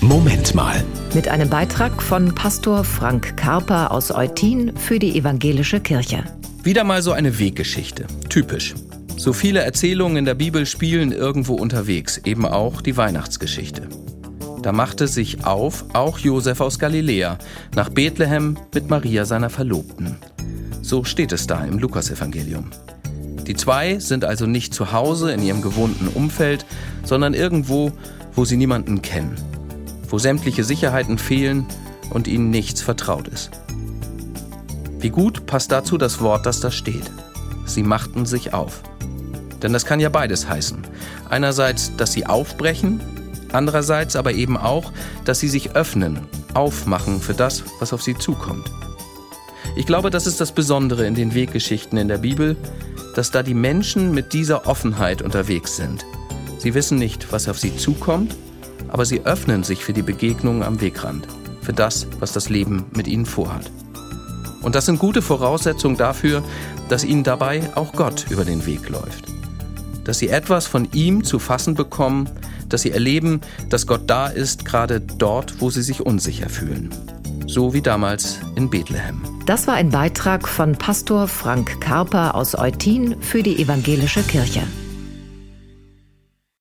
Moment mal. Mit einem Beitrag von Pastor Frank Karper aus Eutin für die Evangelische Kirche. Wieder mal so eine Weggeschichte. Typisch. So viele Erzählungen in der Bibel spielen irgendwo unterwegs, eben auch die Weihnachtsgeschichte. Da machte sich auf auch Josef aus Galiläa nach Bethlehem mit Maria seiner Verlobten. So steht es da im Lukasevangelium. Die zwei sind also nicht zu Hause in ihrem gewohnten Umfeld, sondern irgendwo, wo sie niemanden kennen, wo sämtliche Sicherheiten fehlen und ihnen nichts vertraut ist. Wie gut passt dazu das Wort, das da steht. Sie machten sich auf. Denn das kann ja beides heißen. Einerseits, dass sie aufbrechen, andererseits aber eben auch, dass sie sich öffnen, aufmachen für das, was auf sie zukommt. Ich glaube, das ist das Besondere in den Weggeschichten in der Bibel, dass da die Menschen mit dieser Offenheit unterwegs sind. Sie wissen nicht, was auf sie zukommt, aber sie öffnen sich für die Begegnungen am Wegrand, für das, was das Leben mit ihnen vorhat. Und das sind gute Voraussetzungen dafür, dass ihnen dabei auch Gott über den Weg läuft dass sie etwas von ihm zu fassen bekommen, dass sie erleben, dass Gott da ist, gerade dort, wo sie sich unsicher fühlen. So wie damals in Bethlehem. Das war ein Beitrag von Pastor Frank Karper aus Eutin für die Evangelische Kirche.